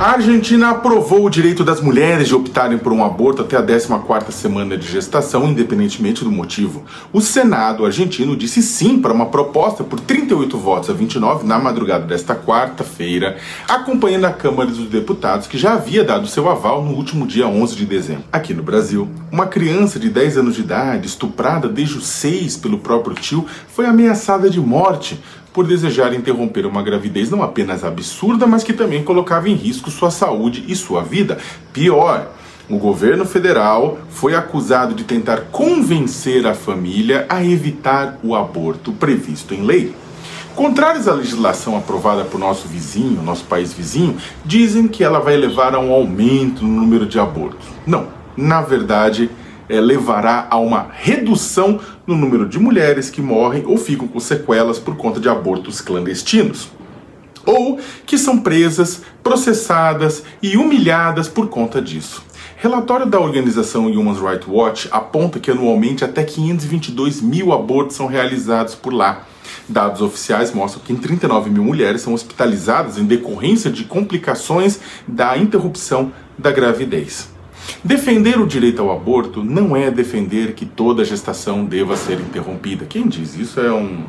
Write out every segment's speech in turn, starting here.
A Argentina aprovou o direito das mulheres de optarem por um aborto até a 14ª semana de gestação, independentemente do motivo. O Senado argentino disse sim para uma proposta por 38 votos a 29 na madrugada desta quarta-feira, acompanhando a Câmara dos Deputados, que já havia dado seu aval no último dia 11 de dezembro. Aqui no Brasil, uma criança de 10 anos de idade, estuprada desde os 6 pelo próprio tio, foi ameaçada de morte por desejar interromper uma gravidez não apenas absurda, mas que também colocava em risco sua saúde e sua vida. Pior, o governo federal foi acusado de tentar convencer a família a evitar o aborto previsto em lei. Contrários à legislação aprovada por nosso vizinho, nosso país vizinho, dizem que ela vai levar a um aumento no número de abortos. Não, na verdade, é, levará a uma redução no número de mulheres que morrem ou ficam com sequelas por conta de abortos clandestinos. Ou que são presas, processadas e humilhadas por conta disso. Relatório da organização Human Rights Watch aponta que anualmente até 522 mil abortos são realizados por lá. Dados oficiais mostram que 39 mil mulheres são hospitalizadas em decorrência de complicações da interrupção da gravidez. Defender o direito ao aborto não é defender que toda gestação deva ser interrompida. Quem diz isso é um.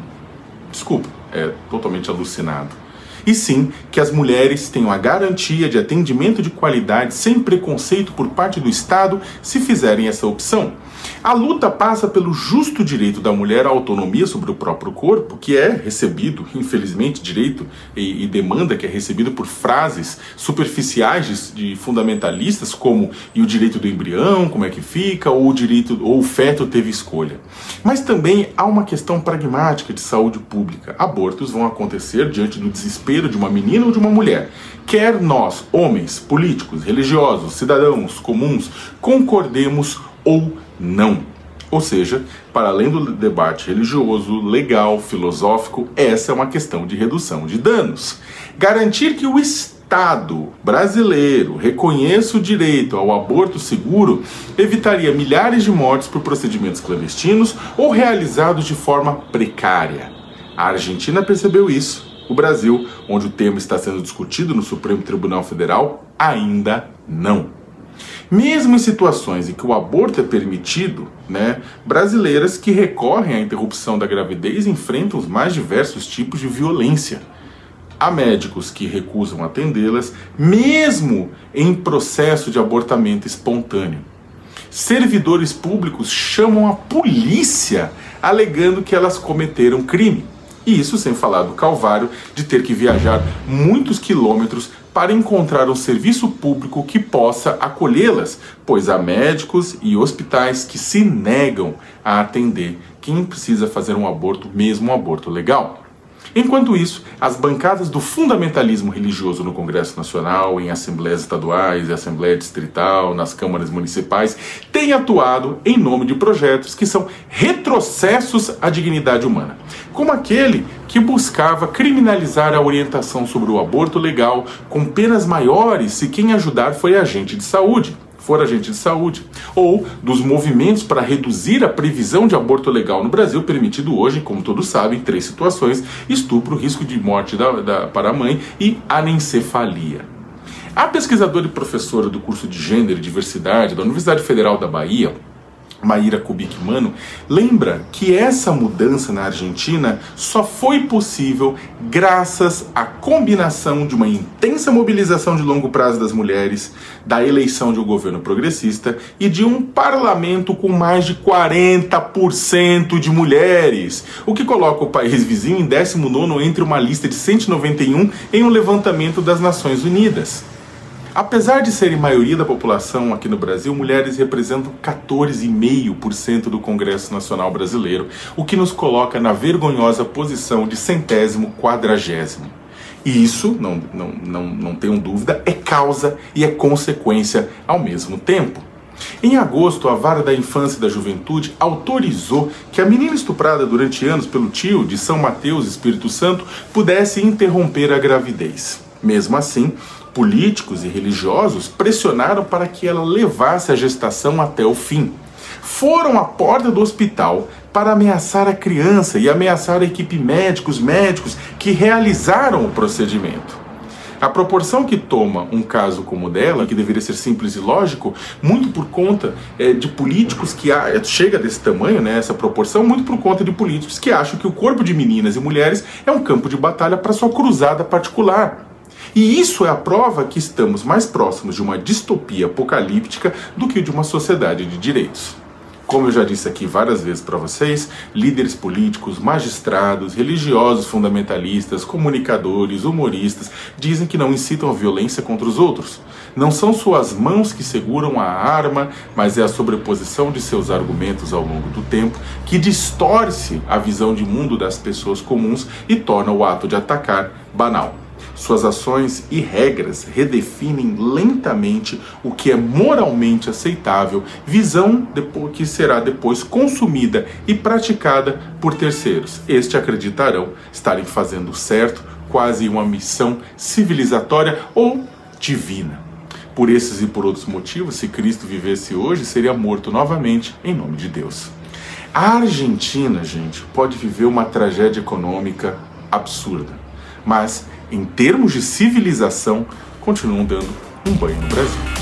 Desculpa, é totalmente alucinado. E sim que as mulheres tenham a garantia de atendimento de qualidade sem preconceito por parte do Estado se fizerem essa opção. A luta passa pelo justo direito da mulher à autonomia sobre o próprio corpo, que é recebido, infelizmente, direito e, e demanda que é recebido por frases superficiais de, de, fundamentalistas, como e o direito do embrião, como é que fica, ou o direito, ou o feto teve escolha. Mas também há uma questão pragmática de saúde pública. Abortos vão acontecer diante do desespero de uma menina ou de uma mulher. Quer nós, homens, políticos, religiosos, cidadãos comuns, concordemos ou não. Ou seja, para além do debate religioso, legal, filosófico, essa é uma questão de redução de danos. Garantir que o Estado brasileiro reconheça o direito ao aborto seguro evitaria milhares de mortes por procedimentos clandestinos ou realizados de forma precária. A Argentina percebeu isso. O Brasil, onde o tema está sendo discutido no Supremo Tribunal Federal, ainda não. Mesmo em situações em que o aborto é permitido, né, brasileiras que recorrem à interrupção da gravidez enfrentam os mais diversos tipos de violência. Há médicos que recusam atendê-las, mesmo em processo de abortamento espontâneo. Servidores públicos chamam a polícia alegando que elas cometeram crime. E isso sem falar do calvário de ter que viajar muitos quilômetros para encontrar um serviço público que possa acolhê-las, pois há médicos e hospitais que se negam a atender quem precisa fazer um aborto, mesmo um aborto legal. Enquanto isso, as bancadas do fundamentalismo religioso no Congresso Nacional, em assembleias estaduais e assembleia distrital, nas câmaras municipais, têm atuado em nome de projetos que são retrocessos à dignidade humana, como aquele que buscava criminalizar a orientação sobre o aborto legal com penas maiores se quem ajudar foi agente de saúde for agente de saúde, ou dos movimentos para reduzir a previsão de aborto legal no Brasil, permitido hoje, como todos sabem, em três situações: estupro, risco de morte da, da, para a mãe e anencefalia. A pesquisadora e professora do curso de Gênero e Diversidade da Universidade Federal da Bahia, Maíra Kubik Mano, lembra que essa mudança na Argentina só foi possível graças à combinação de uma intensa mobilização de longo prazo das mulheres, da eleição de um governo progressista e de um parlamento com mais de 40% de mulheres, o que coloca o país vizinho em 19 entre uma lista de 191 em um levantamento das Nações Unidas. Apesar de serem maioria da população aqui no Brasil, mulheres representam 14,5% do Congresso Nacional Brasileiro, o que nos coloca na vergonhosa posição de centésimo quadragésimo. E isso, não, não, não, não tenham dúvida, é causa e é consequência ao mesmo tempo. Em agosto, a Vara da Infância e da Juventude autorizou que a menina estuprada durante anos pelo tio de São Mateus, Espírito Santo, pudesse interromper a gravidez. Mesmo assim, políticos e religiosos pressionaram para que ela levasse a gestação até o fim. Foram à porta do hospital para ameaçar a criança e ameaçar a equipe médicos médicos que realizaram o procedimento. A proporção que toma um caso como o dela, que deveria ser simples e lógico, muito por conta é, de políticos que há, chega desse tamanho, né, essa proporção, muito por conta de políticos que acham que o corpo de meninas e mulheres é um campo de batalha para sua cruzada particular. E isso é a prova que estamos mais próximos de uma distopia apocalíptica do que de uma sociedade de direitos. Como eu já disse aqui várias vezes para vocês, líderes políticos, magistrados, religiosos fundamentalistas, comunicadores, humoristas dizem que não incitam a violência contra os outros. Não são suas mãos que seguram a arma, mas é a sobreposição de seus argumentos ao longo do tempo que distorce a visão de mundo das pessoas comuns e torna o ato de atacar banal. Suas ações e regras redefinem lentamente o que é moralmente aceitável, visão que será depois consumida e praticada por terceiros. Este acreditarão estarem fazendo certo, quase uma missão civilizatória ou divina. Por esses e por outros motivos, se Cristo vivesse hoje, seria morto novamente em nome de Deus. A Argentina, gente, pode viver uma tragédia econômica absurda, mas em termos de civilização, continuam dando um banho no Brasil.